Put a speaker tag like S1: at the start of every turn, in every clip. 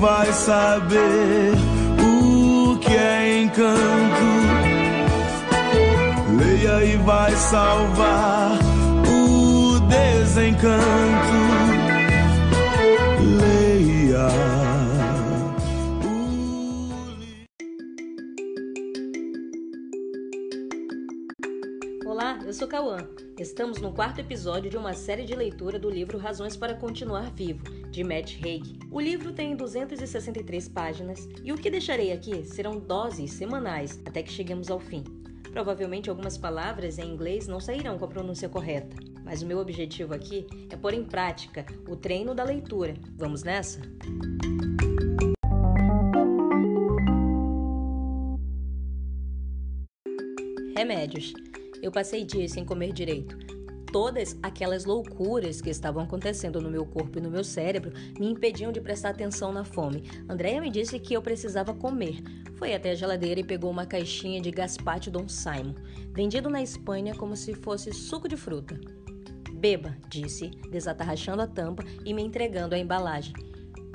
S1: vai saber o que é encanto. Leia e vai salvar o desencanto. Leia.
S2: Olá, eu sou Cauã. Estamos no quarto episódio de uma série de leitura do livro Razões para Continuar Vivo, de Matt Haig. O livro tem 263 páginas e o que deixarei aqui serão doses semanais até que cheguemos ao fim. Provavelmente algumas palavras em inglês não sairão com a pronúncia correta, mas o meu objetivo aqui é pôr em prática o treino da leitura. Vamos nessa? Remédios. Eu passei dias sem comer direito. Todas aquelas loucuras que estavam acontecendo no meu corpo e no meu cérebro me impediam de prestar atenção na fome. Andréia me disse que eu precisava comer. Foi até a geladeira e pegou uma caixinha de Gaspate Don Simon, vendido na Espanha como se fosse suco de fruta. Beba, disse, desatarrachando a tampa e me entregando a embalagem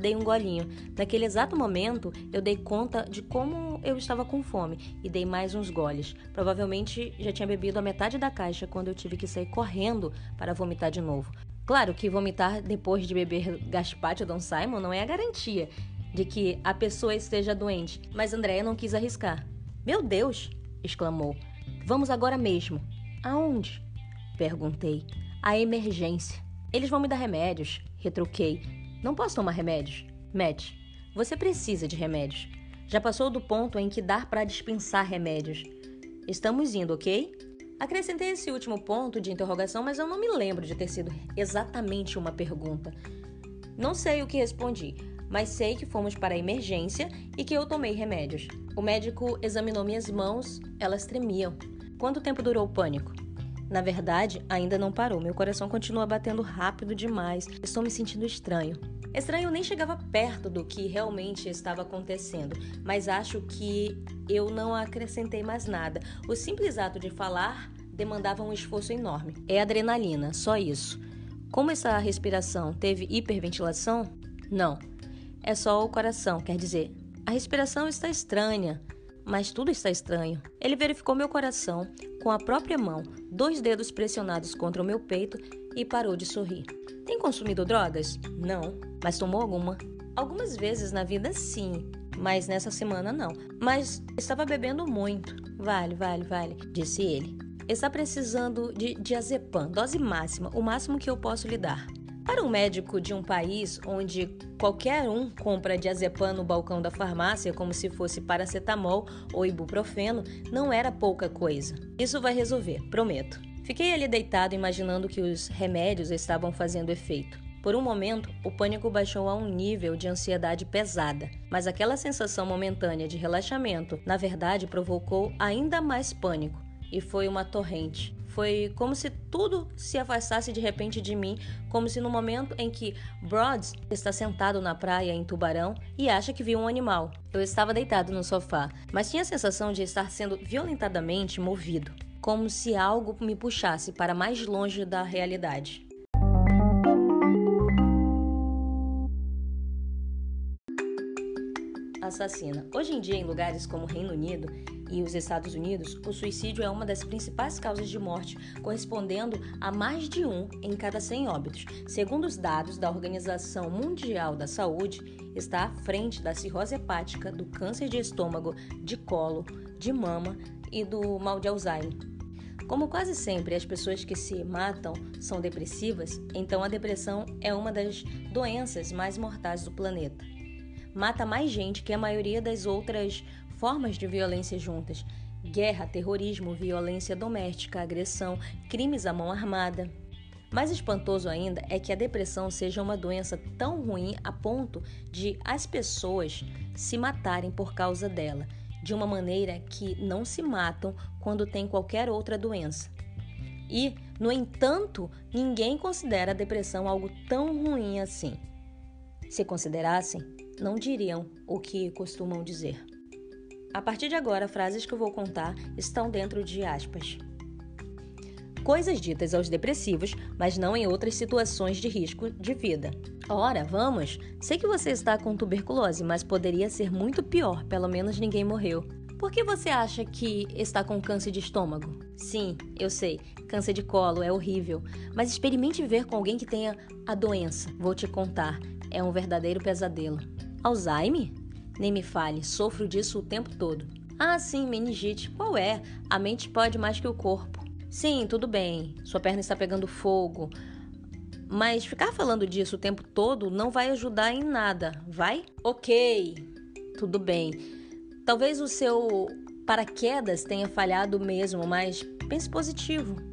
S2: dei um golinho. Naquele exato momento, eu dei conta de como eu estava com fome e dei mais uns goles. Provavelmente já tinha bebido a metade da caixa quando eu tive que sair correndo para vomitar de novo. Claro que vomitar depois de beber Gaspate Don Simon não é a garantia de que a pessoa esteja doente, mas Andréia não quis arriscar. Meu Deus! exclamou. Vamos agora mesmo. Aonde? Perguntei. A emergência. Eles vão me dar remédios, retruquei. Não posso tomar remédios. Matt, você precisa de remédios. Já passou do ponto em que dá para dispensar remédios. Estamos indo, ok? Acrescentei esse último ponto de interrogação, mas eu não me lembro de ter sido exatamente uma pergunta. Não sei o que respondi, mas sei que fomos para a emergência e que eu tomei remédios. O médico examinou minhas mãos, elas tremiam. Quanto tempo durou o pânico? Na verdade, ainda não parou. Meu coração continua batendo rápido demais. Estou me sentindo estranho. Estranho nem chegava perto do que realmente estava acontecendo, mas acho que eu não acrescentei mais nada. O simples ato de falar demandava um esforço enorme. É adrenalina, só isso. Como essa respiração teve hiperventilação? Não. É só o coração, quer dizer, a respiração está estranha, mas tudo está estranho. Ele verificou meu coração com a própria mão, dois dedos pressionados contra o meu peito e parou de sorrir. Tem consumido drogas? Não. Mas tomou alguma? Algumas vezes na vida, sim. Mas nessa semana, não. Mas estava bebendo muito. Vale, vale, vale, disse ele. Está precisando de diazepam, dose máxima, o máximo que eu posso lhe dar. Para um médico de um país onde qualquer um compra diazepam no balcão da farmácia como se fosse paracetamol ou ibuprofeno, não era pouca coisa. Isso vai resolver, prometo. Fiquei ali deitado imaginando que os remédios estavam fazendo efeito. Por um momento, o pânico baixou a um nível de ansiedade pesada, mas aquela sensação momentânea de relaxamento, na verdade, provocou ainda mais pânico e foi uma torrente. Foi como se tudo se afastasse de repente de mim, como se no momento em que Broads está sentado na praia em Tubarão e acha que viu um animal. Eu estava deitado no sofá, mas tinha a sensação de estar sendo violentadamente movido como se algo me puxasse para mais longe da realidade. Assassina. Hoje em dia, em lugares como o Reino Unido e os Estados Unidos, o suicídio é uma das principais causas de morte, correspondendo a mais de um em cada 100 óbitos. Segundo os dados da Organização Mundial da Saúde, está à frente da cirrose hepática, do câncer de estômago, de colo, de mama e do mal de Alzheimer. Como quase sempre as pessoas que se matam são depressivas, então a depressão é uma das doenças mais mortais do planeta. Mata mais gente que a maioria das outras formas de violência juntas: guerra, terrorismo, violência doméstica, agressão, crimes à mão armada. Mais espantoso ainda é que a depressão seja uma doença tão ruim a ponto de as pessoas se matarem por causa dela de uma maneira que não se matam quando tem qualquer outra doença. E, no entanto, ninguém considera a depressão algo tão ruim assim. Se considerassem, não diriam o que costumam dizer. A partir de agora, frases que eu vou contar estão dentro de aspas. Coisas ditas aos depressivos, mas não em outras situações de risco de vida. Ora, vamos. Sei que você está com tuberculose, mas poderia ser muito pior. Pelo menos ninguém morreu. Por que você acha que está com câncer de estômago? Sim, eu sei, câncer de colo é horrível, mas experimente viver com alguém que tenha a doença. Vou te contar, é um verdadeiro pesadelo. Alzheimer? Nem me fale, sofro disso o tempo todo. Ah, sim, meningite. Qual é? A mente pode mais que o corpo. Sim, tudo bem. Sua perna está pegando fogo. Mas ficar falando disso o tempo todo não vai ajudar em nada, vai? Ok, tudo bem. Talvez o seu paraquedas tenha falhado mesmo, mas pense positivo.